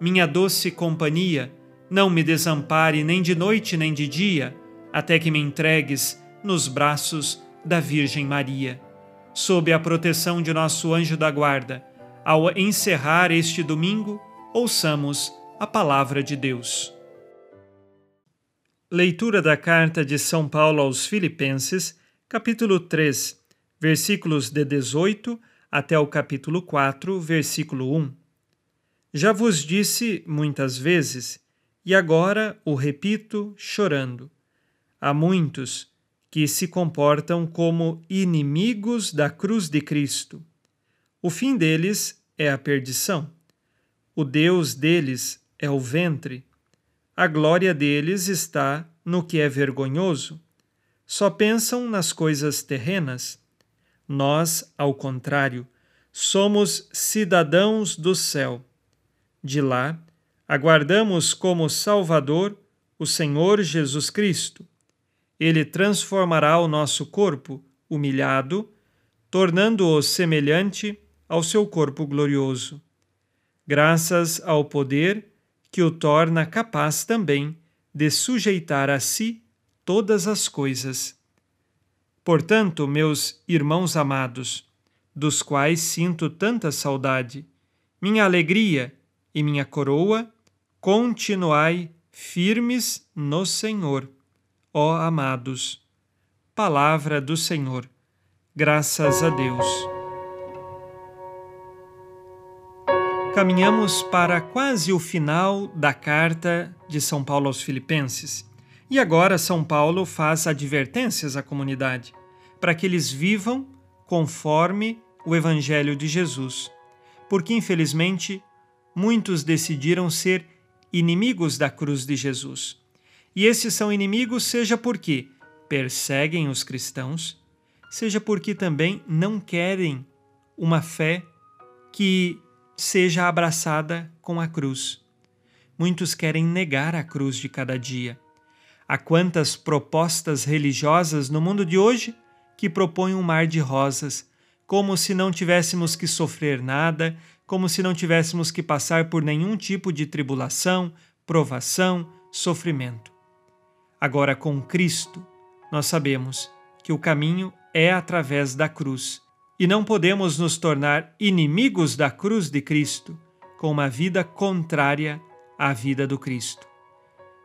minha doce companhia, não me desampare nem de noite nem de dia, até que me entregues nos braços da Virgem Maria. Sob a proteção de nosso anjo da guarda, ao encerrar este domingo, ouçamos a palavra de Deus. Leitura da carta de São Paulo aos Filipenses, capítulo 3, versículos de 18 até o capítulo 4, versículo 1. Já vos disse muitas vezes, e agora o repito chorando. Há muitos que se comportam como inimigos da cruz de Cristo. O fim deles é a perdição. O Deus deles é o ventre a glória deles está no que é vergonhoso. Só pensam nas coisas terrenas. Nós, ao contrário, somos cidadãos do céu. De lá, aguardamos como Salvador o Senhor Jesus Cristo. Ele transformará o nosso corpo humilhado, tornando-o semelhante ao seu corpo glorioso. Graças ao poder que o torna capaz também de sujeitar a si todas as coisas. Portanto, meus irmãos amados, dos quais sinto tanta saudade, minha alegria e minha coroa, continuai firmes no Senhor, ó amados. Palavra do Senhor. Graças a Deus. Caminhamos para quase o final da carta de São Paulo aos Filipenses. E agora São Paulo faz advertências à comunidade para que eles vivam conforme o Evangelho de Jesus. Porque, infelizmente, muitos decidiram ser inimigos da cruz de Jesus. E esses são inimigos, seja porque perseguem os cristãos, seja porque também não querem uma fé que seja abraçada com a cruz. Muitos querem negar a cruz de cada dia. Há quantas propostas religiosas no mundo de hoje que propõem um mar de rosas, como se não tivéssemos que sofrer nada, como se não tivéssemos que passar por nenhum tipo de tribulação, provação, sofrimento. Agora, com Cristo, nós sabemos que o caminho é através da cruz e não podemos nos tornar inimigos da cruz de Cristo com uma vida contrária à vida do Cristo.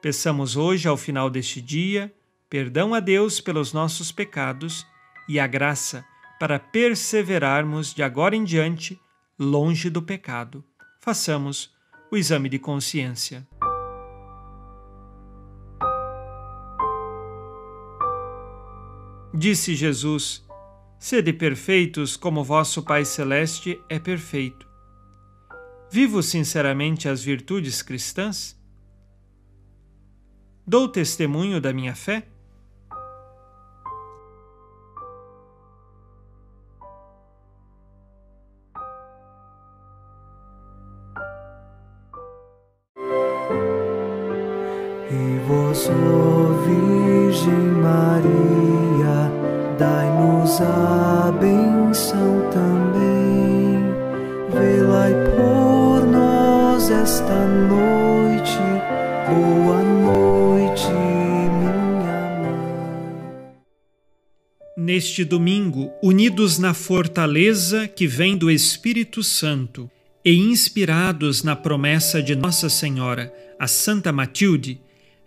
Peçamos hoje, ao final deste dia, perdão a Deus pelos nossos pecados e a graça para perseverarmos de agora em diante longe do pecado. Façamos o exame de consciência. Disse Jesus: Sede perfeitos como vosso Pai Celeste é perfeito. Vivo sinceramente as virtudes cristãs? Dou testemunho da minha fé? E vós, ó Virgem Maria, dai-nos a benção também. Velai por nós esta noite. Boa noite, minha mãe. Neste domingo, unidos na fortaleza que vem do Espírito Santo e inspirados na promessa de Nossa Senhora, a Santa Matilde,